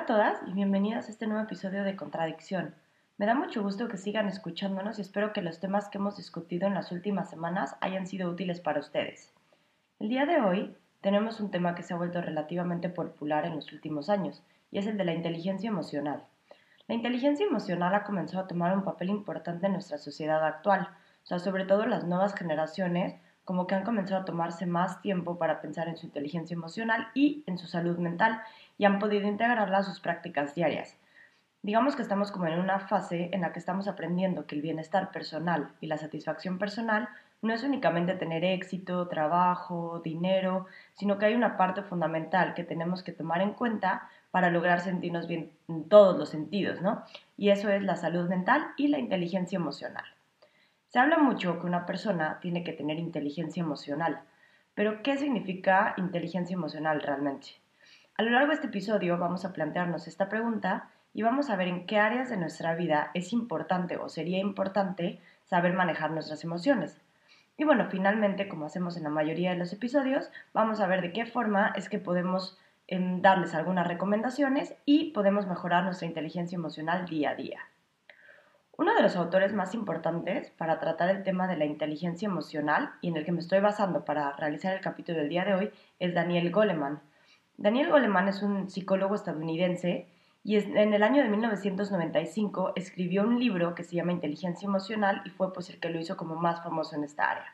Hola a todas y bienvenidas a este nuevo episodio de Contradicción. Me da mucho gusto que sigan escuchándonos y espero que los temas que hemos discutido en las últimas semanas hayan sido útiles para ustedes. El día de hoy tenemos un tema que se ha vuelto relativamente popular en los últimos años y es el de la inteligencia emocional. La inteligencia emocional ha comenzado a tomar un papel importante en nuestra sociedad actual, o sea, sobre todo las nuevas generaciones como que han comenzado a tomarse más tiempo para pensar en su inteligencia emocional y en su salud mental y han podido integrarla a sus prácticas diarias. Digamos que estamos como en una fase en la que estamos aprendiendo que el bienestar personal y la satisfacción personal no es únicamente tener éxito, trabajo, dinero, sino que hay una parte fundamental que tenemos que tomar en cuenta para lograr sentirnos bien en todos los sentidos, ¿no? Y eso es la salud mental y la inteligencia emocional. Se habla mucho que una persona tiene que tener inteligencia emocional, pero ¿qué significa inteligencia emocional realmente? A lo largo de este episodio vamos a plantearnos esta pregunta y vamos a ver en qué áreas de nuestra vida es importante o sería importante saber manejar nuestras emociones. Y bueno, finalmente, como hacemos en la mayoría de los episodios, vamos a ver de qué forma es que podemos em, darles algunas recomendaciones y podemos mejorar nuestra inteligencia emocional día a día. Uno de los autores más importantes para tratar el tema de la inteligencia emocional y en el que me estoy basando para realizar el capítulo del día de hoy es Daniel Goleman. Daniel Goleman es un psicólogo estadounidense y en el año de 1995 escribió un libro que se llama Inteligencia Emocional y fue pues el que lo hizo como más famoso en esta área.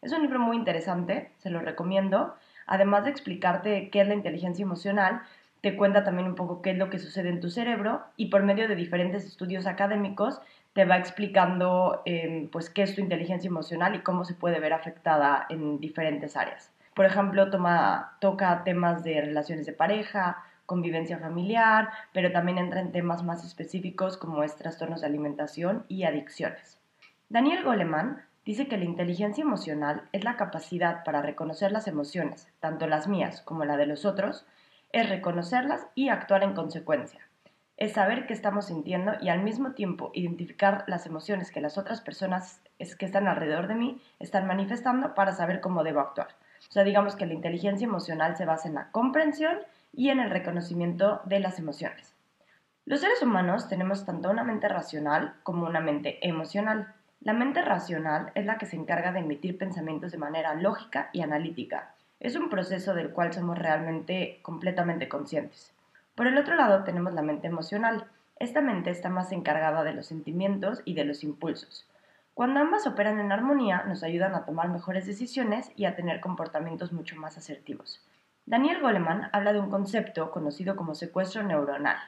Es un libro muy interesante, se lo recomiendo. Además de explicarte qué es la inteligencia emocional, te cuenta también un poco qué es lo que sucede en tu cerebro y por medio de diferentes estudios académicos te va explicando em, pues qué es tu inteligencia emocional y cómo se puede ver afectada en diferentes áreas. Por ejemplo, toma, toca temas de relaciones de pareja, convivencia familiar, pero también entra en temas más específicos como es trastornos de alimentación y adicciones. Daniel Goleman dice que la inteligencia emocional es la capacidad para reconocer las emociones, tanto las mías como la de los otros, es reconocerlas y actuar en consecuencia es saber qué estamos sintiendo y al mismo tiempo identificar las emociones que las otras personas que están alrededor de mí están manifestando para saber cómo debo actuar. O sea, digamos que la inteligencia emocional se basa en la comprensión y en el reconocimiento de las emociones. Los seres humanos tenemos tanto una mente racional como una mente emocional. La mente racional es la que se encarga de emitir pensamientos de manera lógica y analítica. Es un proceso del cual somos realmente completamente conscientes. Por el otro lado tenemos la mente emocional. Esta mente está más encargada de los sentimientos y de los impulsos. Cuando ambas operan en armonía, nos ayudan a tomar mejores decisiones y a tener comportamientos mucho más asertivos. Daniel Goleman habla de un concepto conocido como secuestro neuronal.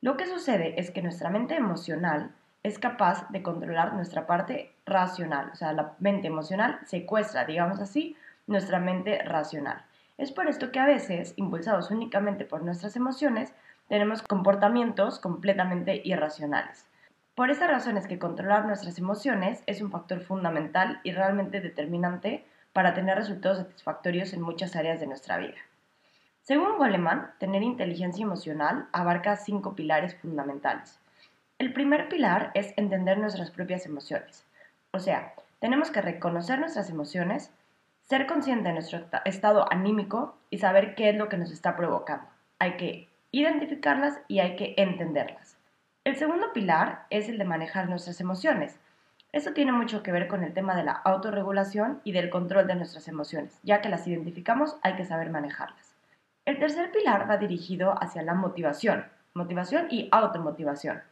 Lo que sucede es que nuestra mente emocional es capaz de controlar nuestra parte racional, o sea, la mente emocional secuestra, digamos así, nuestra mente racional. Es por esto que a veces, impulsados únicamente por nuestras emociones, tenemos comportamientos completamente irracionales. Por esa razón es que controlar nuestras emociones es un factor fundamental y realmente determinante para tener resultados satisfactorios en muchas áreas de nuestra vida. Según Goleman, tener inteligencia emocional abarca cinco pilares fundamentales. El primer pilar es entender nuestras propias emociones. O sea, tenemos que reconocer nuestras emociones, ser consciente de nuestro estado anímico y saber qué es lo que nos está provocando. Hay que identificarlas y hay que entenderlas. El segundo pilar es el de manejar nuestras emociones. Esto tiene mucho que ver con el tema de la autorregulación y del control de nuestras emociones. Ya que las identificamos, hay que saber manejarlas. El tercer pilar va dirigido hacia la motivación, motivación y automotivación.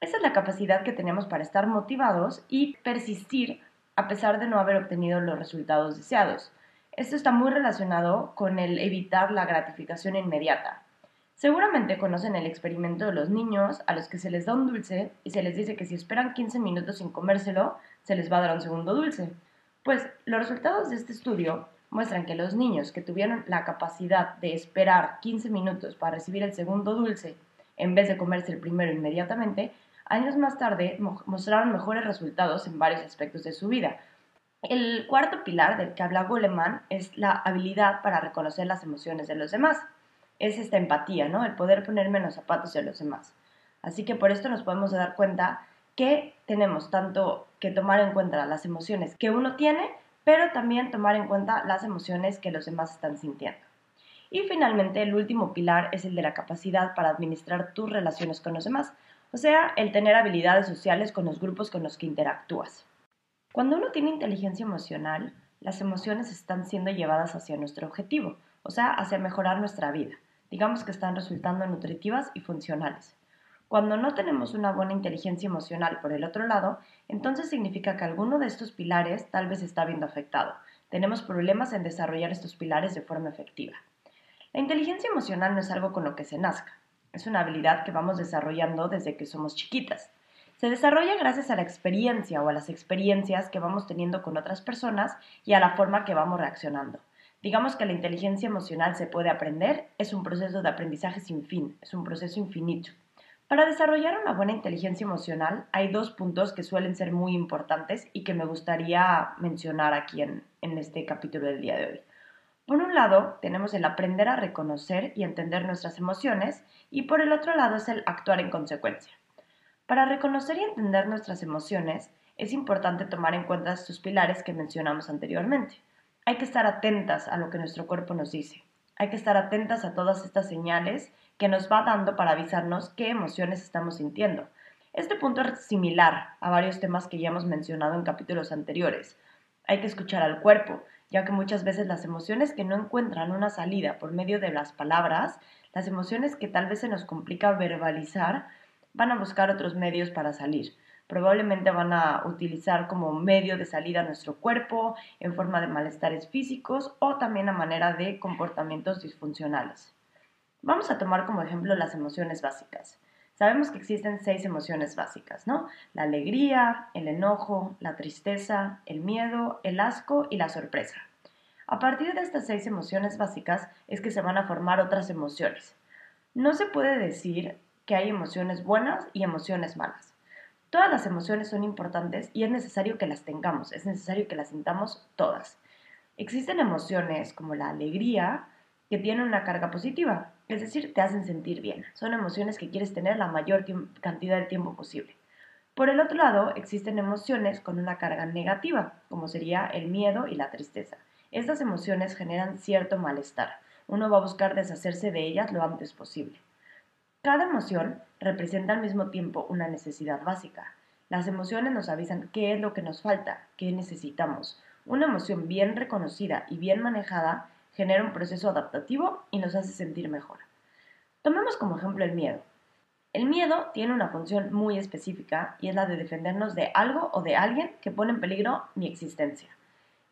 Esa es la capacidad que tenemos para estar motivados y persistir a pesar de no haber obtenido los resultados deseados. Esto está muy relacionado con el evitar la gratificación inmediata. Seguramente conocen el experimento de los niños a los que se les da un dulce y se les dice que si esperan 15 minutos sin comérselo, se les va a dar un segundo dulce. Pues los resultados de este estudio muestran que los niños que tuvieron la capacidad de esperar 15 minutos para recibir el segundo dulce en vez de comerse el primero inmediatamente, años más tarde mostraron mejores resultados en varios aspectos de su vida. El cuarto pilar del que habla Goleman es la habilidad para reconocer las emociones de los demás. Es esta empatía, ¿no? El poder ponerme en los zapatos de los demás. Así que por esto nos podemos dar cuenta que tenemos tanto que tomar en cuenta las emociones que uno tiene, pero también tomar en cuenta las emociones que los demás están sintiendo. Y finalmente, el último pilar es el de la capacidad para administrar tus relaciones con los demás, o sea, el tener habilidades sociales con los grupos con los que interactúas. Cuando uno tiene inteligencia emocional, las emociones están siendo llevadas hacia nuestro objetivo, o sea, hacia mejorar nuestra vida. Digamos que están resultando nutritivas y funcionales. Cuando no tenemos una buena inteligencia emocional por el otro lado, entonces significa que alguno de estos pilares tal vez está viendo afectado. Tenemos problemas en desarrollar estos pilares de forma efectiva. La inteligencia emocional no es algo con lo que se nazca, es una habilidad que vamos desarrollando desde que somos chiquitas. Se desarrolla gracias a la experiencia o a las experiencias que vamos teniendo con otras personas y a la forma que vamos reaccionando. Digamos que la inteligencia emocional se puede aprender, es un proceso de aprendizaje sin fin, es un proceso infinito. Para desarrollar una buena inteligencia emocional hay dos puntos que suelen ser muy importantes y que me gustaría mencionar aquí en, en este capítulo del día de hoy. Por un lado, tenemos el aprender a reconocer y entender nuestras emociones y por el otro lado es el actuar en consecuencia. Para reconocer y entender nuestras emociones, es importante tomar en cuenta estos pilares que mencionamos anteriormente. Hay que estar atentas a lo que nuestro cuerpo nos dice. Hay que estar atentas a todas estas señales que nos va dando para avisarnos qué emociones estamos sintiendo. Este punto es similar a varios temas que ya hemos mencionado en capítulos anteriores. Hay que escuchar al cuerpo, ya que muchas veces las emociones que no encuentran una salida por medio de las palabras, las emociones que tal vez se nos complica verbalizar, van a buscar otros medios para salir. Probablemente van a utilizar como medio de salida nuestro cuerpo en forma de malestares físicos o también a manera de comportamientos disfuncionales. Vamos a tomar como ejemplo las emociones básicas. Sabemos que existen seis emociones básicas, ¿no? La alegría, el enojo, la tristeza, el miedo, el asco y la sorpresa. A partir de estas seis emociones básicas es que se van a formar otras emociones. No se puede decir que hay emociones buenas y emociones malas. Todas las emociones son importantes y es necesario que las tengamos, es necesario que las sintamos todas. Existen emociones como la alegría que tienen una carga positiva, es decir, te hacen sentir bien. Son emociones que quieres tener la mayor cantidad de tiempo posible. Por el otro lado, existen emociones con una carga negativa, como sería el miedo y la tristeza. Estas emociones generan cierto malestar. Uno va a buscar deshacerse de ellas lo antes posible. Cada emoción representa al mismo tiempo una necesidad básica. Las emociones nos avisan qué es lo que nos falta, qué necesitamos. Una emoción bien reconocida y bien manejada genera un proceso adaptativo y nos hace sentir mejor. Tomemos como ejemplo el miedo. El miedo tiene una función muy específica y es la de defendernos de algo o de alguien que pone en peligro mi existencia.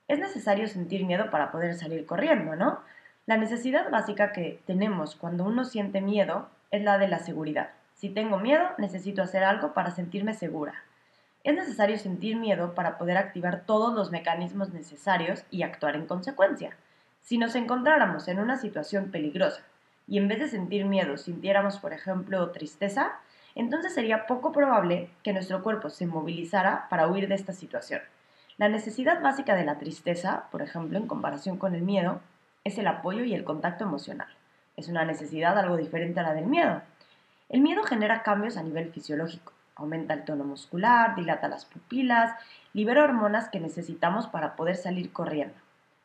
Es necesario sentir miedo para poder salir corriendo, ¿no? La necesidad básica que tenemos cuando uno siente miedo es la de la seguridad. Si tengo miedo, necesito hacer algo para sentirme segura. Es necesario sentir miedo para poder activar todos los mecanismos necesarios y actuar en consecuencia. Si nos encontráramos en una situación peligrosa y en vez de sentir miedo sintiéramos, por ejemplo, tristeza, entonces sería poco probable que nuestro cuerpo se movilizara para huir de esta situación. La necesidad básica de la tristeza, por ejemplo, en comparación con el miedo, es el apoyo y el contacto emocional. Es una necesidad algo diferente a la del miedo. El miedo genera cambios a nivel fisiológico. Aumenta el tono muscular, dilata las pupilas, libera hormonas que necesitamos para poder salir corriendo.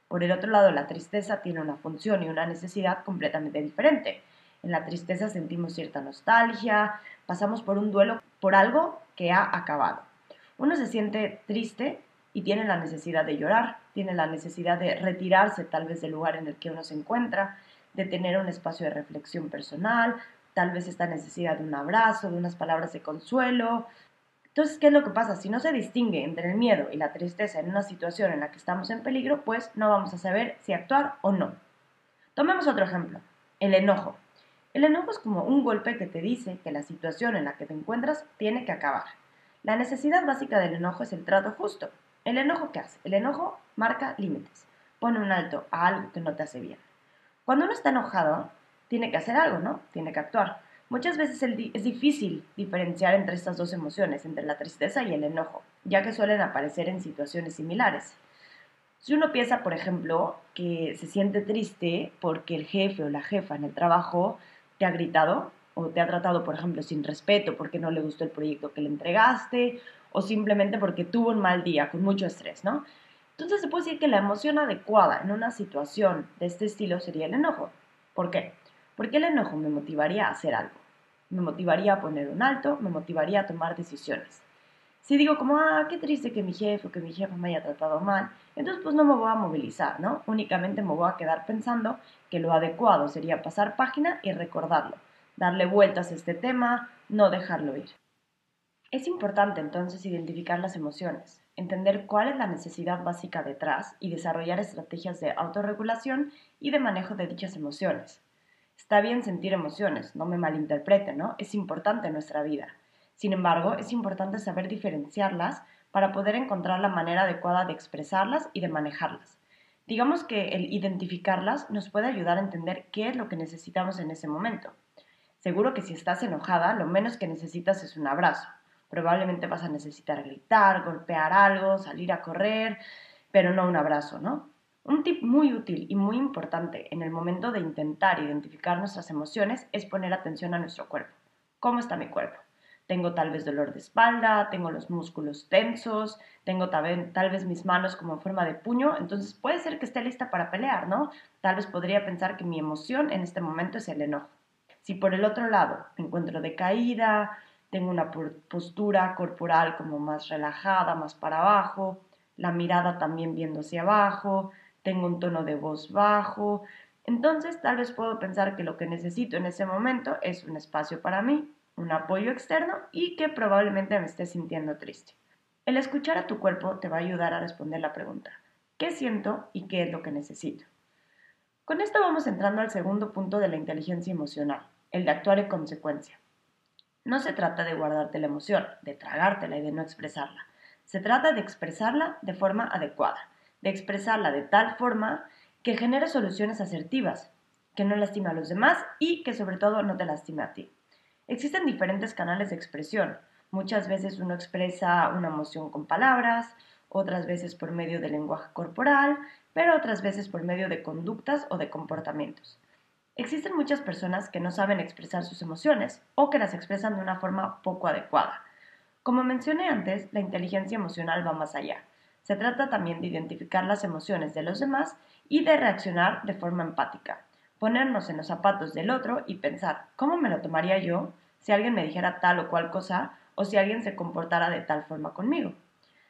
Por el otro lado, la tristeza tiene una función y una necesidad completamente diferente. En la tristeza sentimos cierta nostalgia, pasamos por un duelo por algo que ha acabado. Uno se siente triste y tiene la necesidad de llorar, tiene la necesidad de retirarse tal vez del lugar en el que uno se encuentra, de tener un espacio de reflexión personal, tal vez esta necesidad de un abrazo, de unas palabras de consuelo, entonces, ¿qué es lo que pasa? Si no se distingue entre el miedo y la tristeza en una situación en la que estamos en peligro, pues no vamos a saber si actuar o no. Tomemos otro ejemplo, el enojo. El enojo es como un golpe que te dice que la situación en la que te encuentras tiene que acabar. La necesidad básica del enojo es el trato justo. ¿El enojo qué hace? El enojo marca límites, pone un alto a algo que no te hace bien. Cuando uno está enojado, tiene que hacer algo, ¿no? Tiene que actuar. Muchas veces es difícil diferenciar entre estas dos emociones, entre la tristeza y el enojo, ya que suelen aparecer en situaciones similares. Si uno piensa, por ejemplo, que se siente triste porque el jefe o la jefa en el trabajo te ha gritado o te ha tratado, por ejemplo, sin respeto porque no le gustó el proyecto que le entregaste o simplemente porque tuvo un mal día con mucho estrés, ¿no? Entonces se puede decir que la emoción adecuada en una situación de este estilo sería el enojo. ¿Por qué? Porque el enojo me motivaría a hacer algo. Me motivaría a poner un alto, me motivaría a tomar decisiones. Si digo como, ah, qué triste que mi jefe o que mi jefa me haya tratado mal, entonces pues no me voy a movilizar, ¿no? Únicamente me voy a quedar pensando que lo adecuado sería pasar página y recordarlo, darle vueltas a este tema, no dejarlo ir. Es importante entonces identificar las emociones, entender cuál es la necesidad básica detrás y desarrollar estrategias de autorregulación y de manejo de dichas emociones. Está bien sentir emociones, no me malinterpreten, ¿no? Es importante en nuestra vida. Sin embargo, es importante saber diferenciarlas para poder encontrar la manera adecuada de expresarlas y de manejarlas. Digamos que el identificarlas nos puede ayudar a entender qué es lo que necesitamos en ese momento. Seguro que si estás enojada, lo menos que necesitas es un abrazo. Probablemente vas a necesitar gritar, golpear algo, salir a correr, pero no un abrazo, ¿no? Un tip muy útil y muy importante en el momento de intentar identificar nuestras emociones es poner atención a nuestro cuerpo. ¿Cómo está mi cuerpo? Tengo tal vez dolor de espalda, tengo los músculos tensos, tengo tal vez, mis manos como en forma de puño, entonces puede ser que esté lista para pelear, ¿no? Tal vez podría pensar que mi emoción en este momento es el enojo. Si por el otro lado me encuentro decaída, tengo una postura corporal como más relajada, más para abajo, la mirada también viendo hacia abajo, tengo un tono de voz bajo. Entonces tal vez puedo pensar que lo que necesito en ese momento es un espacio para mí, un apoyo externo y que probablemente me esté sintiendo triste. El escuchar a tu cuerpo te va a ayudar a responder la pregunta, ¿qué siento y qué es lo que necesito? Con esto vamos entrando al segundo punto de la inteligencia emocional, el de actuar en consecuencia. No se trata de guardarte la emoción, de tragártela y de no expresarla. Se trata de expresarla de forma adecuada, de expresarla de tal forma que genere soluciones asertivas, que no lastime a los demás y que sobre todo no te lastime a ti. Existen diferentes canales de expresión. Muchas veces uno expresa una emoción con palabras, otras veces por medio del lenguaje corporal, pero otras veces por medio de conductas o de comportamientos. Existen muchas personas que no saben expresar sus emociones o que las expresan de una forma poco adecuada. Como mencioné antes, la inteligencia emocional va más allá. Se trata también de identificar las emociones de los demás y de reaccionar de forma empática. Ponernos en los zapatos del otro y pensar, ¿cómo me lo tomaría yo si alguien me dijera tal o cual cosa o si alguien se comportara de tal forma conmigo?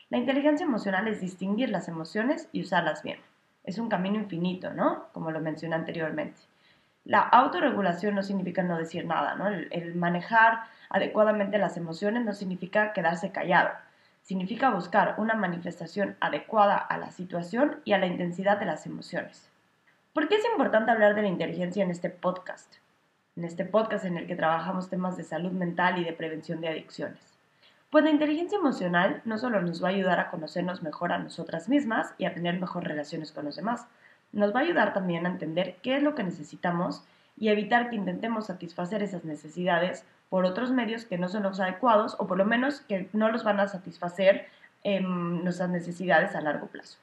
La inteligencia emocional es distinguir las emociones y usarlas bien. Es un camino infinito, ¿no? Como lo mencioné anteriormente. La autorregulación no significa no decir nada, ¿no? El, el manejar adecuadamente las emociones no significa quedarse callado significa buscar una manifestación adecuada a la situación y a la intensidad de las emociones. ¿Por qué es importante hablar de la inteligencia en este podcast? En este podcast en el que trabajamos temas de salud mental y de prevención de adicciones. Pues la inteligencia emocional no solo nos va a ayudar a conocernos mejor a nosotras mismas y a tener mejores relaciones con los demás, nos va a ayudar también a entender qué es lo que necesitamos y evitar que intentemos satisfacer esas necesidades por otros medios que no son los adecuados o por lo menos que no los van a satisfacer nuestras necesidades a largo plazo.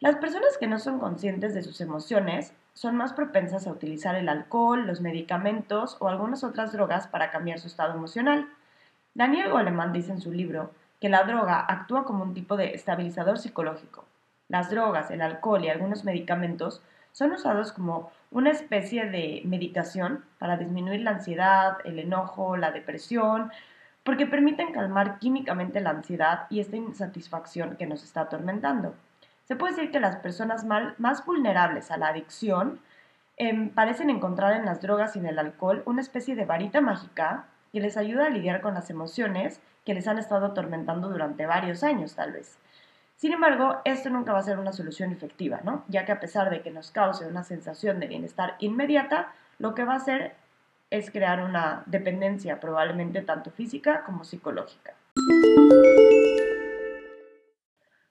Las personas que no son conscientes de sus emociones son más propensas a utilizar el alcohol, los medicamentos o algunas otras drogas para cambiar su estado emocional. Daniel Goleman dice en su libro que la droga actúa como un tipo de estabilizador psicológico. Las drogas, el alcohol y algunos medicamentos son usados como una especie de medicación para disminuir la ansiedad, el enojo, la depresión, porque permiten calmar químicamente la ansiedad y esta insatisfacción que nos está atormentando. Se puede decir que las personas más vulnerables a la adicción em, parecen encontrar en las drogas y en el alcohol una especie de varita mágica que les ayuda a lidiar con las emociones que les han estado atormentando durante varios años tal vez. Sin embargo, esto nunca va a ser una solución efectiva, ¿no? Ya que a pesar de que nos cause una sensación de bienestar inmediata, lo que va a hacer es crear una dependencia probablemente tanto física como psicológica.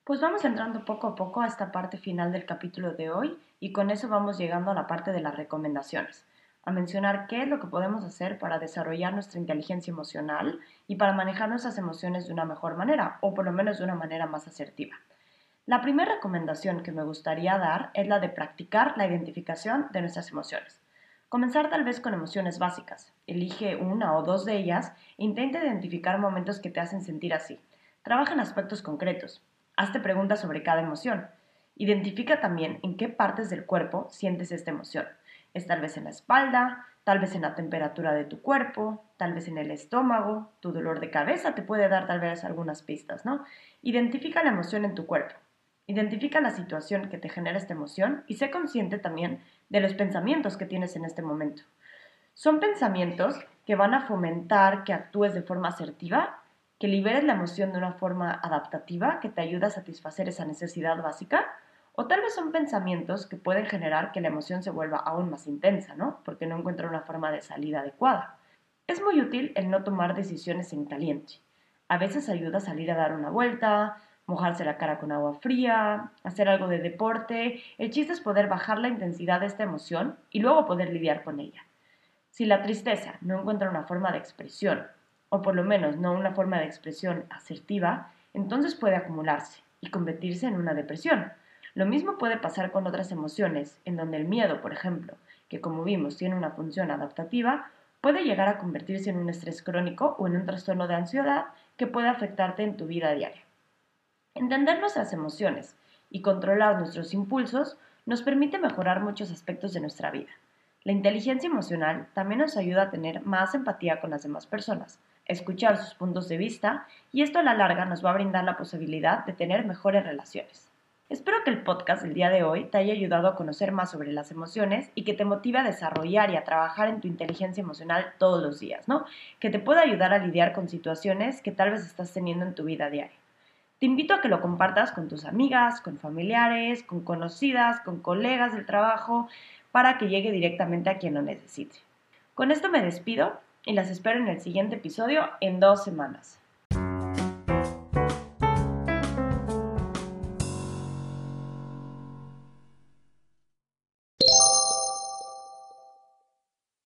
Pues vamos entrando poco a poco a esta parte final del capítulo de hoy y con eso vamos llegando a la parte de las recomendaciones a mencionar qué es lo que podemos hacer para desarrollar nuestra inteligencia emocional y para manejar nuestras emociones de una mejor manera, o por lo menos de una manera más asertiva. La primera recomendación que me gustaría dar es la de practicar la identificación de nuestras emociones. Comenzar tal vez con emociones básicas. Elige una o dos de ellas e intenta identificar momentos que te hacen sentir así. Trabaja en aspectos concretos. Hazte preguntas sobre cada emoción. Identifica también en qué partes del cuerpo sientes esta emoción. Es tal vez en la espalda, tal vez en la temperatura de tu cuerpo, tal vez en el estómago, tu dolor de cabeza te puede dar tal vez algunas pistas, ¿no? Identifica la emoción en tu cuerpo. Identifica la situación que te genera esta emoción y sé consciente también de los pensamientos que tienes en este momento. Son pensamientos que van a fomentar que actúes de forma asertiva, que liberes la emoción de una forma adaptativa que te ayuda a satisfacer esa necesidad básica, o tal vez son pensamientos que pueden generar que la emoción se vuelva aún más intensa, ¿no? Porque no encuentra una forma de salida adecuada. Es muy útil el no tomar decisiones en caliente. A veces ayuda a salir a dar una vuelta, mojarse la cara con agua fría, hacer algo de deporte. El chiste es poder bajar la intensidad de esta emoción y luego poder lidiar con ella. Si la tristeza no encuentra una forma de expresión, o por lo menos no una forma de expresión asertiva, entonces puede acumularse y convertirse en una depresión lo mismo puede pasar con otras emociones, en donde el miedo, por ejemplo, que como vimos tiene una función adaptativa, puede llegar a convertirse en un estrés crónico o en un trastorno de ansiedad que puede afectarte en tu vida diaria. Entender nuestras emociones y controlar nuestros impulsos nos permite mejorar muchos aspectos de nuestra vida. La inteligencia emocional también nos ayuda a tener más empatía con las demás personas, escuchar sus puntos de vista y esto a la larga nos va a brindar la posibilidad de tener mejores relaciones. Espero que el podcast del día de hoy te haya ayudado a conocer más sobre las emociones y que te motive a desarrollar y a trabajar en tu inteligencia emocional todos los días, ¿no? Que te pueda ayudar a lidiar con situaciones que tal vez estás teniendo en tu vida diaria. Te invito a que lo compartas con tus amigas, con familiares, con conocidas, con colegas del trabajo, para que llegue directamente a quien lo necesite. Con esto me despido y las espero en el siguiente episodio en dos semanas.